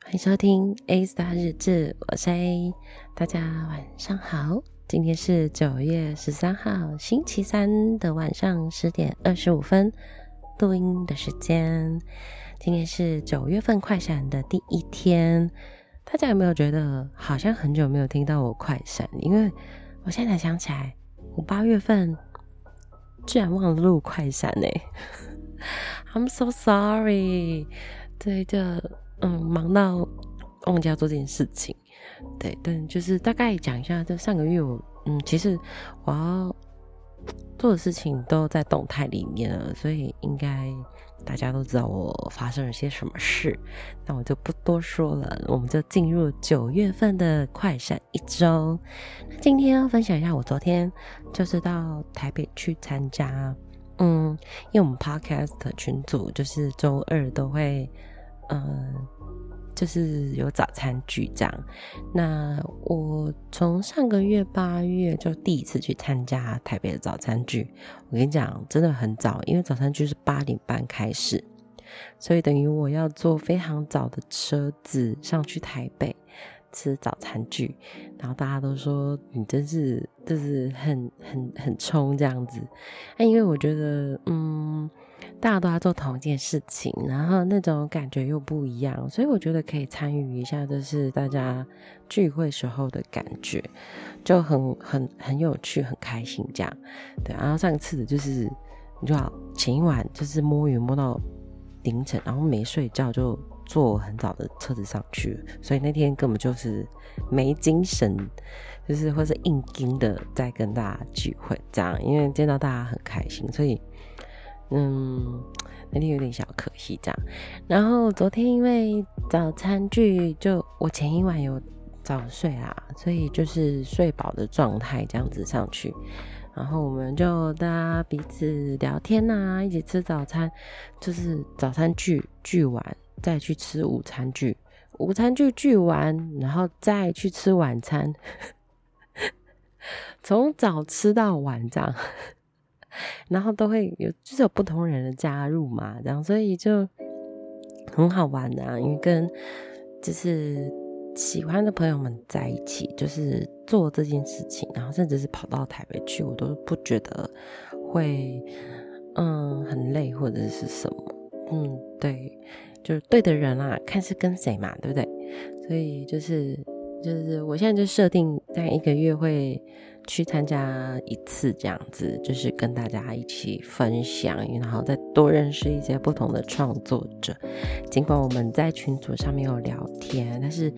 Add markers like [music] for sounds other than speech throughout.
欢迎收听 A Star 日志，我是 A，大家晚上好。今天是九月十三号星期三的晚上十点二十五分，录音的时间。今天是九月份快闪的第一天，大家有没有觉得好像很久没有听到我快闪？因为我现在才想起来，我八月份居然忘了录快闪呢。[laughs] I'm so sorry。对的。嗯，忙到忘记要做这件事情，对，但就是大概讲一下，就上个月我，嗯，其实我要做的事情都在动态里面了，所以应该大家都知道我发生了些什么事，那我就不多说了，我们就进入九月份的快闪一周。那今天要分享一下，我昨天就是到台北去参加，嗯，因为我们 Podcast 群组就是周二都会。嗯，就是有早餐聚这样。那我从上个月八月就第一次去参加台北的早餐聚。我跟你讲，真的很早，因为早餐聚是八点半开始，所以等于我要坐非常早的车子上去台北吃早餐聚。然后大家都说你真是就是很很很冲这样子。那因为我觉得，嗯。大家都在做同一件事情，然后那种感觉又不一样，所以我觉得可以参与一下，就是大家聚会时候的感觉，就很很很有趣，很开心这样。对，然后上次的就是，你知道前一晚就是摸鱼摸到凌晨，然后没睡觉就坐很早的车子上去，所以那天根本就是没精神，就是或是硬盯的在跟大家聚会这样，因为见到大家很开心，所以。嗯，那天有点小可惜这样。然后昨天因为早餐聚，就我前一晚有早睡啊，所以就是睡饱的状态这样子上去。然后我们就大家彼此聊天呐、啊，一起吃早餐，就是早餐聚聚完再去吃午餐聚，午餐聚聚完然后再去吃晚餐，[laughs] 从早吃到晚这样。[laughs] 然后都会有，就是有不同人的加入嘛，这样，所以就很好玩啊。因为跟就是喜欢的朋友们在一起，就是做这件事情，然后甚至是跑到台北去，我都不觉得会嗯很累或者是什么。嗯，对，就是对的人啊，看是跟谁嘛，对不对？所以就是就是我现在就设定在一个月会。去参加一次这样子，就是跟大家一起分享，然后再多认识一些不同的创作者。尽管我们在群组上面有聊天，但是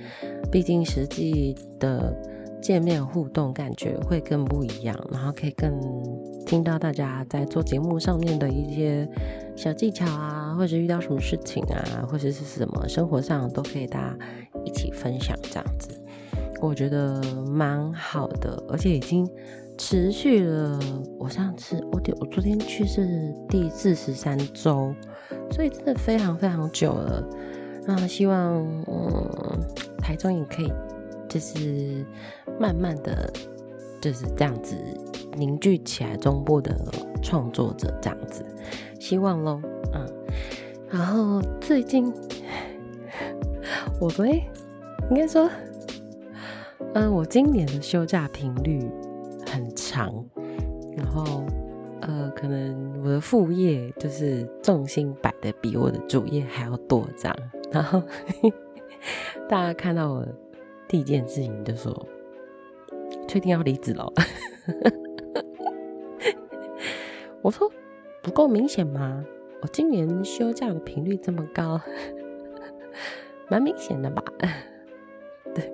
毕竟实际的见面互动感觉会更不一样，然后可以更听到大家在做节目上面的一些小技巧啊，或者遇到什么事情啊，或者是什么生活上都可以大家一起分享这样子。我觉得蛮好的，而且已经持续了。我上次我我昨天去是第四十三周，所以真的非常非常久了。那希望嗯，台中也可以就是慢慢的就是这样子凝聚起来中部的创作者这样子，希望喽。嗯，然后最近 [laughs] 我昨天应该说。嗯，我今年的休假频率很长，然后呃，可能我的副业就是重心摆的比我的主业还要多，这样。然后 [laughs] 大家看到我第一件事情就说：“确定要离职了？” [laughs] 我说：“不够明显吗？我今年休假的频率这么高，蛮明显的吧？” [laughs] 对。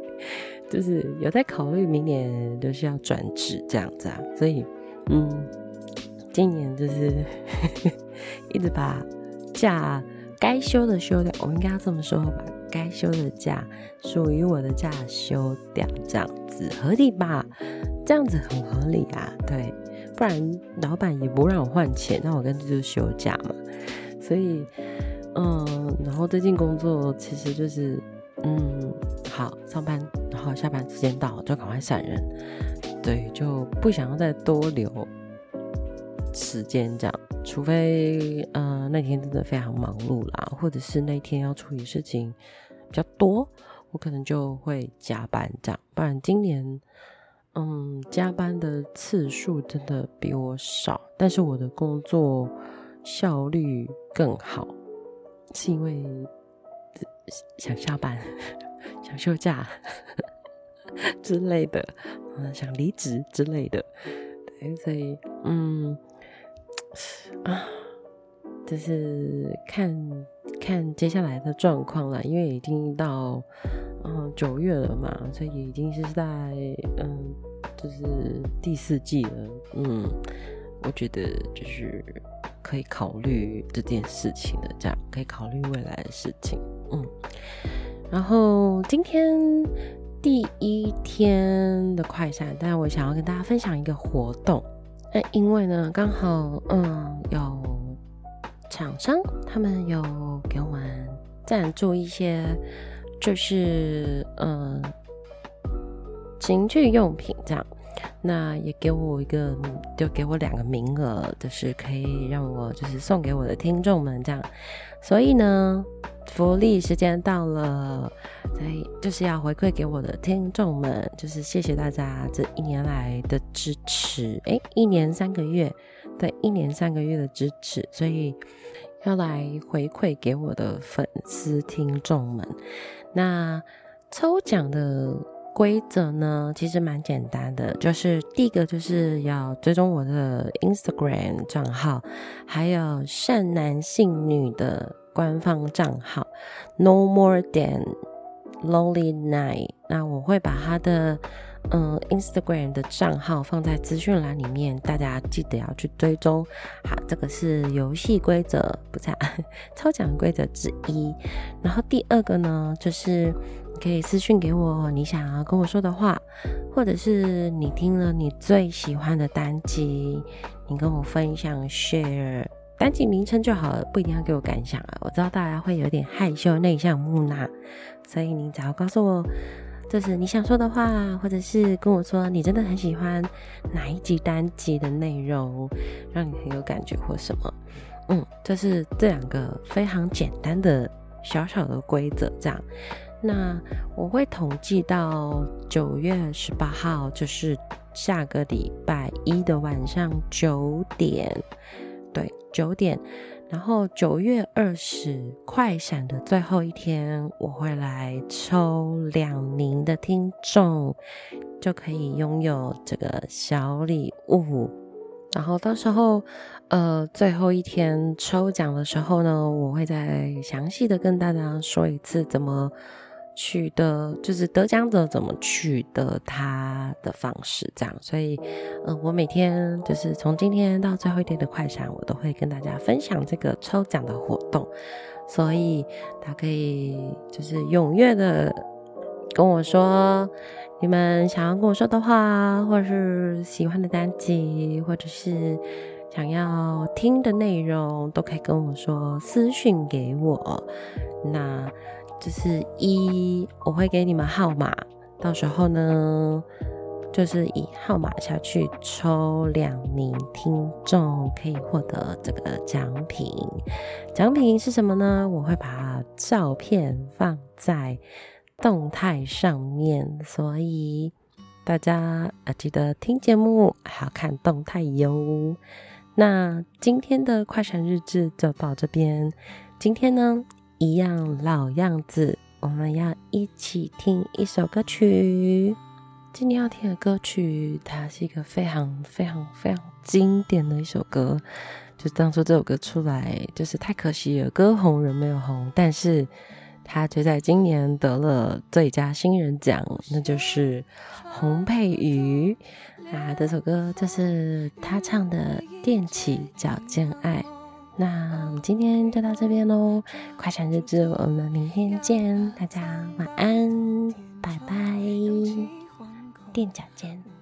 就是有在考虑明年就是要转职这样子啊，所以嗯，今年就是 [laughs] 一直把假该休的休掉，我应该要这么说，把该休的假属于我的假休掉，这样子合理吧？这样子很合理啊，对，不然老板也不让我换钱，那我干脆就休假嘛。所以嗯，然后最近工作其实就是嗯。好上班，然后下班时间到就赶快闪人，对，就不想要再多留时间这样，除非呃那天真的非常忙碌啦，或者是那天要处理事情比较多，我可能就会加班这样，不然今年。嗯，加班的次数真的比我少，但是我的工作效率更好，是因为想下班、[laughs] 想休假 [laughs] 之类的，嗯，想离职之类的，对，所以嗯啊，就是看看接下来的状况了，因为已经到九月了嘛，所以已经是在嗯。就是第四季了，嗯，我觉得就是可以考虑这件事情的，这样可以考虑未来的事情，嗯。然后今天第一天的快闪，但我想要跟大家分享一个活动，那因为呢，刚好嗯有厂商他们有给我们赞助一些，就是嗯。情趣用品这样，那也给我一个，就给我两个名额，就是可以让我就是送给我的听众们这样。所以呢，福利时间到了，所以就是要回馈给我的听众们，就是谢谢大家这一年来的支持。诶，一年三个月，对，一年三个月的支持，所以要来回馈给我的粉丝听众们。那抽奖的。规则呢，其实蛮简单的，就是第一个就是要追踪我的 Instagram 账号，还有善男信女的官方账号 No More Than Lonely Night。那我会把他的嗯 Instagram 的账号放在资讯栏里面，大家记得要去追踪。好，这个是游戏规则，不是 [laughs] 抽奖规则之一。然后第二个呢，就是你。可以私讯给我你想要跟我说的话，或者是你听了你最喜欢的单集，你跟我分享 share 单集名称就好了，不一定要给我感想啊。我知道大家会有点害羞、内向、木讷，所以你只要告诉我这是你想说的话，或者是跟我说你真的很喜欢哪一集单集的内容，让你很有感觉或什么。嗯，这是这两个非常简单的小小的规则，这样。那我会统计到九月十八号，就是下个礼拜一的晚上九点，对，九点。然后九月二十快闪的最后一天，我会来抽两名的听众，就可以拥有这个小礼物。然后到时候，呃，最后一天抽奖的时候呢，我会再详细的跟大家说一次怎么。取得就是得奖者怎么取得他的方式，这样，所以，呃，我每天就是从今天到最后一天的快闪，我都会跟大家分享这个抽奖的活动，所以大家可以就是踊跃的跟我说你们想要跟我说的话，或者是喜欢的单集，或者是想要听的内容，都可以跟我说，私讯给我，那。就是一，我会给你们号码，到时候呢，就是以号码下去抽两名听众，可以获得这个奖品。奖品是什么呢？我会把照片放在动态上面，所以大家啊记得听节目还要看动态哟。那今天的快闪日志就到这边，今天呢，一样老样子，我们要一起听一首歌曲。今天要听的歌曲，它是一个非常非常非常经典的一首歌。就当初这首歌出来，就是太可惜了，歌红人没有红。但是他就在今年得了最佳新人奖，那就是洪佩瑜啊。这首歌就是他唱的《踮起脚尖爱》。那我们今天就到这边喽，快闪日志，我们明天见，大家晚安，拜拜，垫脚尖。